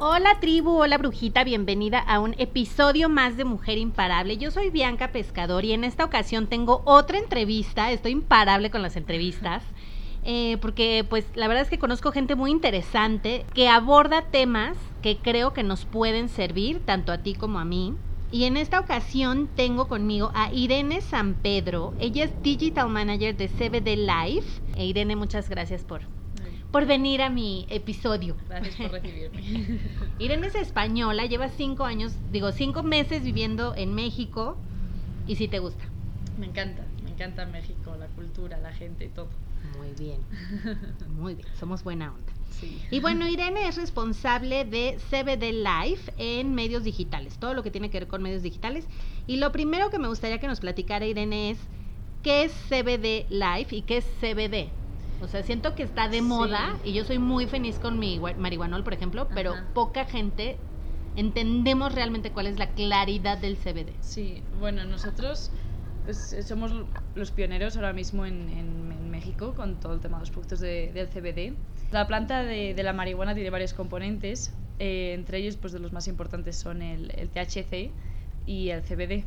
Hola tribu, hola brujita, bienvenida a un episodio más de Mujer Imparable. Yo soy Bianca Pescador y en esta ocasión tengo otra entrevista, estoy imparable con las entrevistas. Eh, porque pues la verdad es que conozco gente muy interesante que aborda temas que creo que nos pueden servir tanto a ti como a mí. Y en esta ocasión tengo conmigo a Irene San Pedro. Ella es Digital Manager de CBD Life. E Irene, muchas gracias por, por venir a mi episodio. Gracias por recibirme. Irene es española, lleva cinco años, digo, cinco meses viviendo en México. ¿Y si te gusta? Me encanta, me encanta México, la cultura, la gente y todo. Muy bien, muy bien, somos buena onda. Sí. Y bueno, Irene es responsable de CBD Life en medios digitales, todo lo que tiene que ver con medios digitales. Y lo primero que me gustaría que nos platicara Irene es, ¿qué es CBD Life y qué es CBD? O sea, siento que está de Sí. moda y yo soy muy feliz con mi marihuanol, por ejemplo, pero Ajá. poca gente entendemos realmente cuál es la claridad del CBD. Sí, bueno, nosotros pues, somos los pioneros ahora mismo en, en- en México con todo el tema de los productos de- del CBD. La planta de, de la marihuana tiene varios componentes, eh, entre ellos pues de los más importantes son el, el THC y el CBD.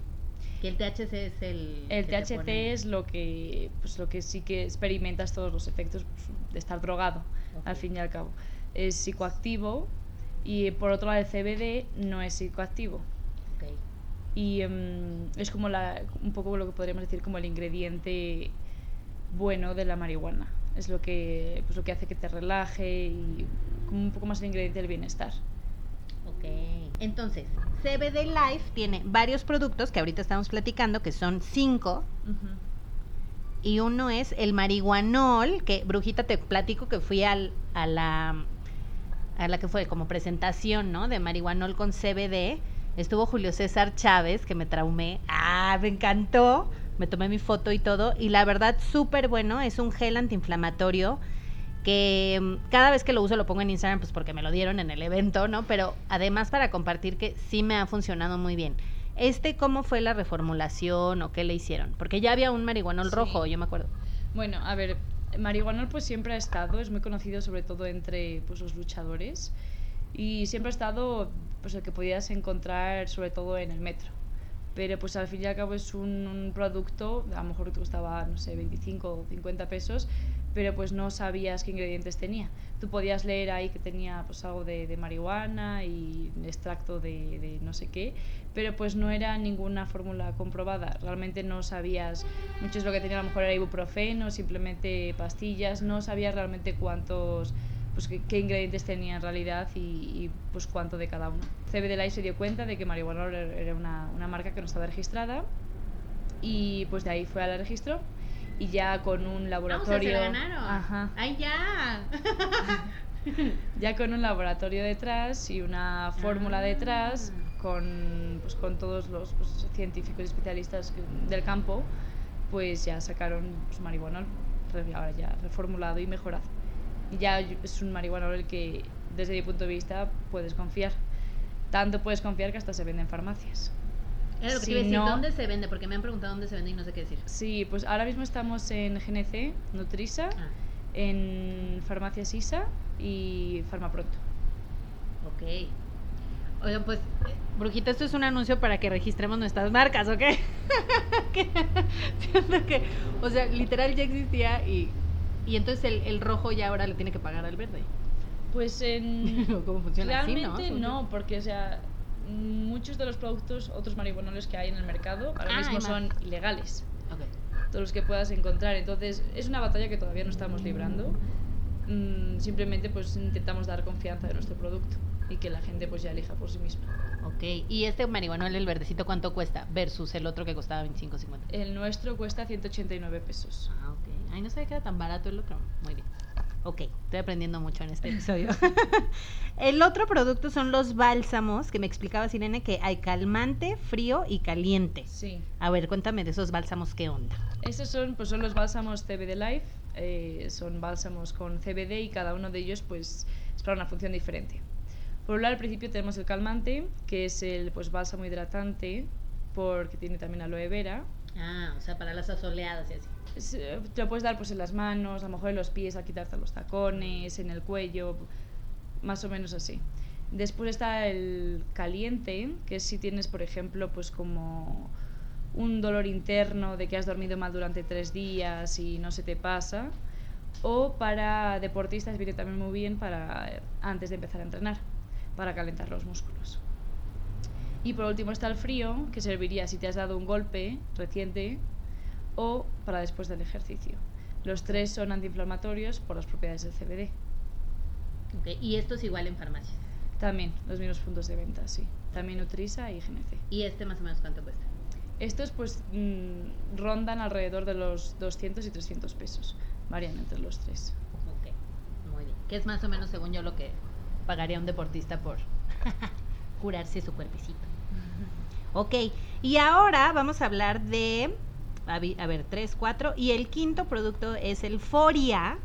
Que el THC es el... El THC pone- es lo que, pues, lo que sí que experimentas todos los efectos pues, de estar drogado, al Ok. fin y al cabo. Es psicoactivo y por otro lado el CBD no es psicoactivo. Ok. Y em, es como la, un poco lo que podríamos decir como el ingrediente bueno de la marihuana. Es lo que, pues, lo que hace que te relaje y como un poco más el ingrediente del bienestar. Ok. Entonces, CBD Life tiene varios productos que ahorita estamos platicando, que son cinco. Y uno es el marihuanol, que Brujita te platico que fui al, a la a la que fue como presentación, ¿no? De marihuanol con CBD. Estuvo Julio César Chávez, que me traumé. Ah, me encantó. Me tomé mi foto y todo. Y la verdad, súper bueno. Es un gel antiinflamatorio que mm, cada vez que lo uso lo pongo en Instagram, pues porque me lo dieron en el evento, ¿no? Pero además para compartir que sí me ha funcionado muy bien. Este, ¿cómo fue la reformulación o qué le hicieron? Porque ya había un marihuanol Sí. rojo, yo me acuerdo. Bueno, a ver, marihuanol pues siempre ha estado, es muy conocido sobre todo entre pues, los luchadores y siempre ha estado pues el que podías encontrar sobre todo en el metro. Pero pues al fin y al cabo es un, producto, a lo mejor te costaba, no sé, 25 o 50 pesos, pero pues no sabías qué ingredientes tenía. Tú podías leer ahí que tenía pues algo de, de marihuana y extracto de, de no sé qué, pero pues no era ninguna fórmula comprobada. Realmente no sabías, muchos lo que tenía a lo mejor era ibuprofeno, simplemente pastillas, no sabías realmente cuántos, pues qué, qué ingredientes tenía en realidad y, y, pues cuánto de cada uno. CBD Life se dio cuenta de que marihuana era una, una marca que no estaba registrada y pues de ahí fue al registro y ya con un laboratorio Ajá. ¡Ay, ya! ya con un laboratorio detrás y una fórmula Ah. detrás con, pues, con todos los pues, científicos y especialistas del campo, pues ya sacaron pues, marihuanol, re- ahora ya reformulado y mejorado. Y ya es un marihuanol el que, desde mi punto de vista, puedes confiar. Tanto puedes confiar que hasta se vende en farmacias. Era lo que Si te iba a decir, no- ¿dónde se vende? Porque me han preguntado dónde se vende y no sé qué decir. Sí, pues ahora mismo estamos en GNC, Nutrisa, Ah, en Farmacia Sisa y Farmapronto. ok. Oigan, pues, eh, Brujita, esto es un anuncio para que registremos nuestras marcas, ¿ok? Que Siento que, o sea, literal ya existía y, y entonces el, el rojo ya ahora le tiene que pagar al verde. Pues en... ¿Cómo funciona así, no? Realmente no, porque o sea, muchos de los productos, otros marihuanoles que hay en el mercado, ahora Ah, mismo son ilegales. Ok. Todos los que puedas encontrar. Entonces, es una batalla que todavía no estamos librando. Mm, simplemente pues intentamos dar confianza de nuestro producto y que la gente pues ya elija por sí misma. Ok, ¿y este marihuanol, el verdecito, cuánto cuesta? Versus el otro que costaba 25.50. El nuestro cuesta 189 pesos. Ah, ok. Ay, no sabía que era tan barato el otro. Muy bien. Ok, estoy aprendiendo mucho en este episodio. el otro producto son los bálsamos, que me explicaba Sirene que hay calmante, frío y caliente. Sí. A ver, cuéntame de esos bálsamos, ¿qué onda? Estos son, pues son los bálsamos CBD Life. eh, son bálsamos con CBD y cada uno de ellos pues es para una función diferente. Por un lado, al principio tenemos el calmante, que es el pues bálsamo hidratante, porque tiene también aloe vera. Ah, o sea, para las asoleadas y así. Es, eh, Te lo puedes dar pues en las manos, a lo mejor en los pies, a quitarte los tacones, en el cuello, más o menos así. Después está el caliente, que es si tienes, por ejemplo, pues como un dolor interno de que has dormido mal durante tres días y no se te pasa. O para deportistas viene también muy bien para eh, antes de empezar a entrenar, para calentar los músculos. Y por último está el frío, que serviría si te has dado un golpe reciente o para después del ejercicio. Los tres son antiinflamatorios por las propiedades del CBD. Y esto es igual en farmacia. También los mismos puntos de venta, sí. También Nutrisa y GNC. ¿Y este más o menos cuánto cuesta? Estos pues mm, rondan alrededor de los 200 y 300 pesos. Varían entre los tres. Ok, muy bien. Que es más o menos, según yo, lo que pagaría un deportista por curarse su cuerpecito. Ok, y ahora vamos a hablar de, a, ver, tres, cuatro, y el quinto producto es el Foria.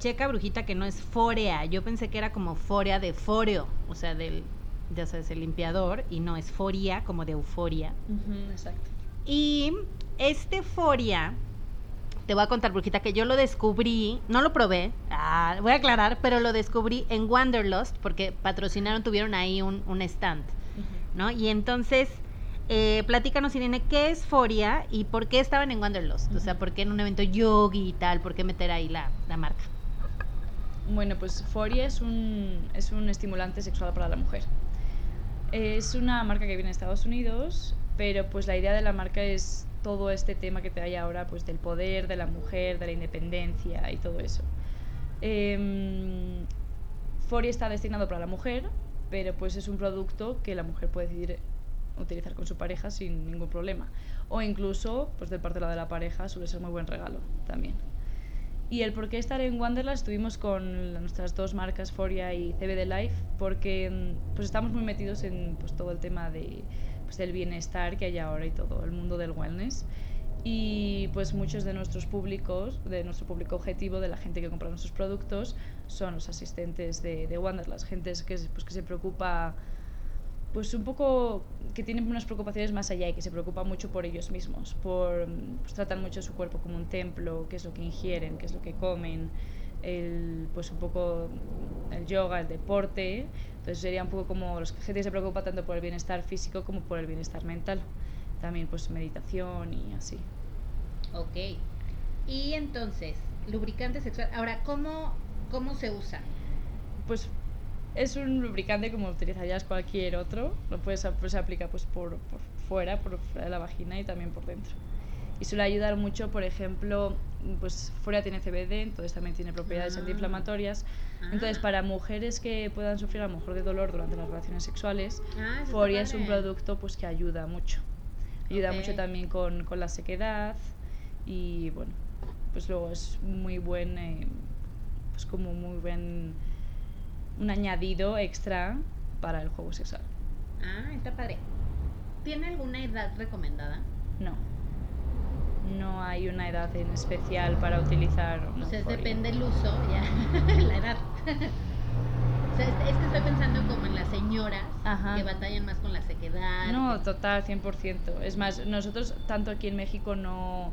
Checa, brujita, que no es Forea. Yo pensé que era como Forea de Foreo, o sea, del, ya sabes, el limpiador, y no es Foria, como de euforia. exacto. Y este Foria, te voy a contar, Brujita, que yo lo descubrí, no lo probé, ah, voy a aclarar, pero lo descubrí en Wanderlust, porque patrocinaron, tuvieron ahí un, un stand, ¿no? Y entonces, eh, platícanos, Irene, ¿qué es Foria y por qué estaban en Wanderlust? O sea. ¿por qué en un evento yogi y tal? ¿Por qué meter ahí la, la marca? Bueno, pues Foria es un, es un estimulante sexual para la mujer. Es una marca que viene de Estados Unidos, pero pues la idea de la marca es todo este tema que te hay ahora, pues del poder de la mujer, de la independencia y todo eso. Em, Foria está destinado para la mujer, pero pues es un producto que la mujer puede decidir utilizar con su pareja sin ningún problema. O incluso, pues del parte de la de la pareja, suele ser muy buen regalo también. Y el por qué estar en Wanderlust estuvimos con nuestras dos marcas, Foria y CBD Life, porque mm, pues estamos muy metidos en pues, todo el tema de, pues, del bienestar que hay ahora y todo el mundo del wellness. Y pues muchos de nuestros públicos, de nuestro público objetivo, de la gente que compra nuestros productos, son los asistentes de, de Wanderlust, gente que, pues, que se preocupa pues un poco que tienen unas preocupaciones más allá y que se preocupan mucho por ellos mismos, por pues, tratan mucho su cuerpo como un templo, qué es lo que ingieren, qué es lo que comen, el, pues un poco el yoga, el deporte, entonces sería un poco como los gente se preocupa tanto por el bienestar físico como por el bienestar mental, también pues meditación y así. Ok. Y entonces, lubricante sexual. Ahora, ¿cómo, cómo se usa? Pues es un lubricante como utilizarías cualquier otro, lo puedes pues, se aplica pues por, por fuera, por fuera de la vagina y también por dentro. Y suele ayudar mucho, por ejemplo, pues fuera tiene CBD, entonces también tiene propiedades Ah. antiinflamatorias. Entonces, Ah. para mujeres que puedan sufrir a lo mejor de dolor durante las relaciones sexuales, Ah, Foria es un producto pues que ayuda mucho. Ayuda mucho también con, con la sequedad y bueno, pues luego es muy buen, eh, pues como muy buen, un añadido extra para el juego sexual. Ah, está padre. ¿Tiene alguna edad recomendada? No hay una edad en especial para utilizar. Sea, es depende el uso, ya, la edad. o sea, es, que estoy pensando como en las señoras Ajá. que batallan más con la sequedad. No, total, 100%. Es más, nosotros tanto aquí en México no,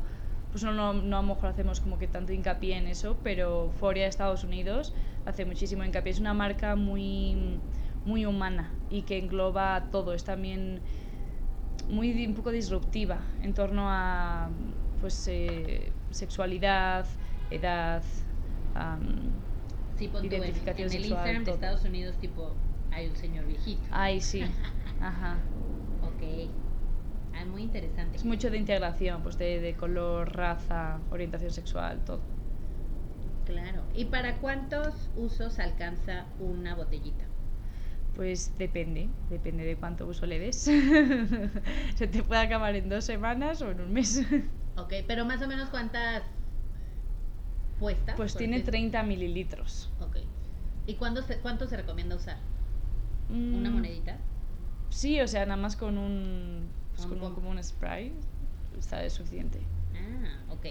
pues no, no, no a lo mejor hacemos como que tanto hincapié en eso, pero Foria de Estados Unidos hace muchísimo hincapié. Es una marca muy, muy humana y que engloba todo. Es también muy un poco disruptiva en torno a pues eh, sexualidad, edad, sí, pon tú en- identificación en, el sexual, Instagram de. Estados Unidos, tipo, hay un señor viejito. ay sí, Ajá. Ok. Ah, muy interesante. Es mucho de integración, pues de, de color, raza, orientación sexual, todo. Claro. ¿Y para cuántos usos alcanza una botellita? Pues depende, depende de cuánto uso le des. Se te puede acabar en dos semanas o en un mes. Ok, pero más o menos cuántas puestas. Pues tiene decir? 30 mililitros. Ok. ¿Y cuándo se, cuánto se recomienda usar? ¿Una Mm, monedita? Sí, o sea, nada más con un, pues con un- como un spray está es suficiente. Ah, ok,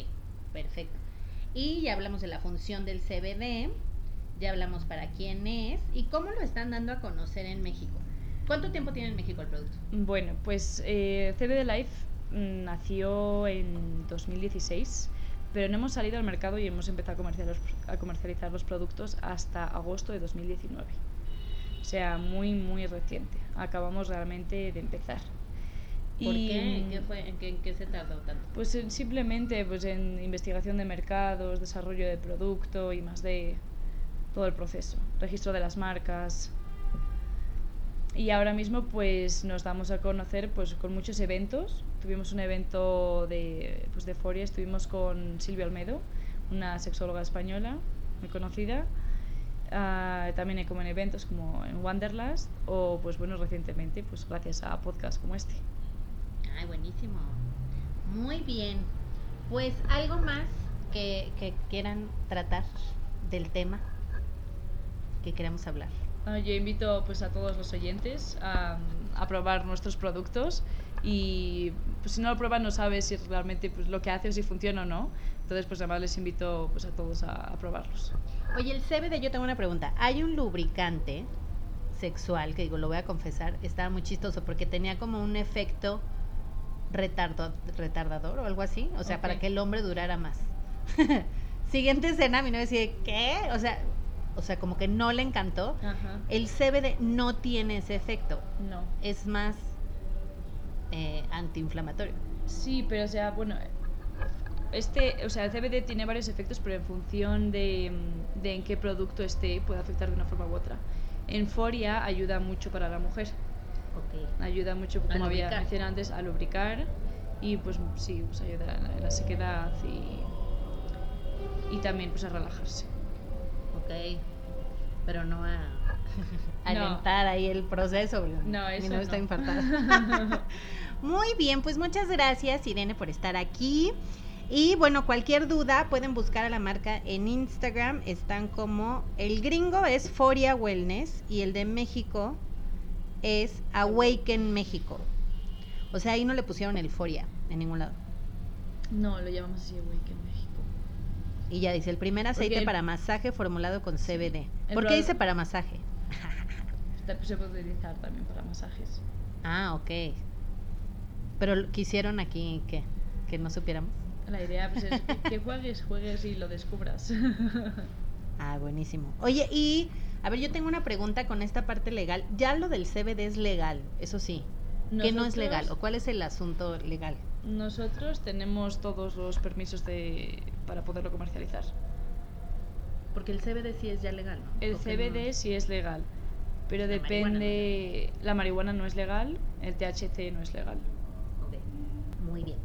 perfecto. Y ya hablamos de la función del CBD, ya hablamos para quién es y cómo lo están dando a conocer en México. ¿Cuánto tiempo tiene en México el producto? Bueno, pues eh, CBD Life nació en 2016, pero no hemos salido al mercado y hemos empezado a comercializar los, a comercializar los productos hasta agosto de 2019. O sea, muy, muy reciente. Acabamos realmente de empezar. ¿Por Y, qué? ¿En qué, fue, en, qué, en qué se tardó tanto? Pues en- simplemente pues en investigación de mercados, desarrollo de producto y más de todo el proceso, registro de las marcas. Y ahora mismo pues nos damos a conocer pues con muchos eventos. Tuvimos un evento de pues de Foria, estuvimos con Silvia Olmedo, una sexóloga española muy conocida. Ah, también como en eventos como en Wanderlust o pues bueno recientemente pues gracias a podcasts como este. Ay, buenísimo. Muy bien. Pues algo más que, que quieran tratar del tema que queremos hablar. Ah, Yo invito pues a todos los oyentes a, a probar nuestros productos y pues, si no lo prueban no sabes si realmente pues, lo que hacen si funciona o no. Entonces pues además les invito pues a todos a, a probarlos. Oye, el CBD, yo tengo una pregunta. Hay un lubricante sexual, que digo, lo voy a confesar, estaba muy chistoso porque tenía como un efecto retardo- retardador o algo así, o sea, Ok. para que el hombre durara más. Siguiente escena, mi novia decía, ¿qué? O sea, o sea, como que no le encantó. Ajá. El CBD no tiene ese efecto, No. es más eh, antiinflamatorio. Sí, pero o sea, bueno, este, o sea, el CBD tiene varios efectos, pero en función de, mm, de en qué producto esté puede afectar de una forma u otra. En Foria ayuda mucho para la mujer. Ok. ayuda mucho, A como había mencionado antes, a lubricar y pues sí, pues ayuda en la sequedad y, y también pues a relajarse. Ok. Pero no a No. alentar ahí el proceso. No, eso novio está no. infartada. Muy bien, pues muchas gracias Irene por estar aquí. Y bueno, cualquier duda pueden buscar a la marca en Instagram. Están como el gringo es Foria Wellness y el de México es Awaken México. O sea, ahí no le pusieron el Foria en ningún lado. No, lo llamamos así Awake en México. Y ya dice, el primer aceite el- para masaje formulado con CBD. el ¿Por qué dice para masaje? Se puede utilizar también para masajes. Ah, ok. Pero quisieron aquí que, que no supiéramos. La idea pues, es que, juegues, juegues y lo descubras. Ah, buenísimo. Oye, y a ver, yo tengo una pregunta con esta parte legal. Ya lo del CBD es legal, eso sí. ¿Qué no es legal? ¿O cuál es el asunto legal? Nosotros tenemos todos los permisos de, para poderlo comercializar. Porque el CBD sí es ya legal, ¿no? El ¿O qué CBD no? sí es legal, pero La marihuana depende. La marihuana no es legal, el THC no es legal. Ok, Muy bien.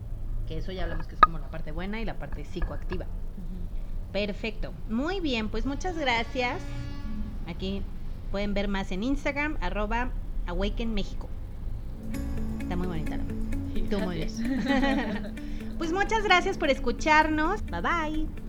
Que eso ya hablamos que es como la parte buena y la parte psicoactiva. Perfecto. Muy bien, pues muchas gracias. Aquí pueden ver más en Instagram, arroba Awaken México. Está muy bonita la Tú muy bien. pues muchas gracias por escucharnos. Bye bye.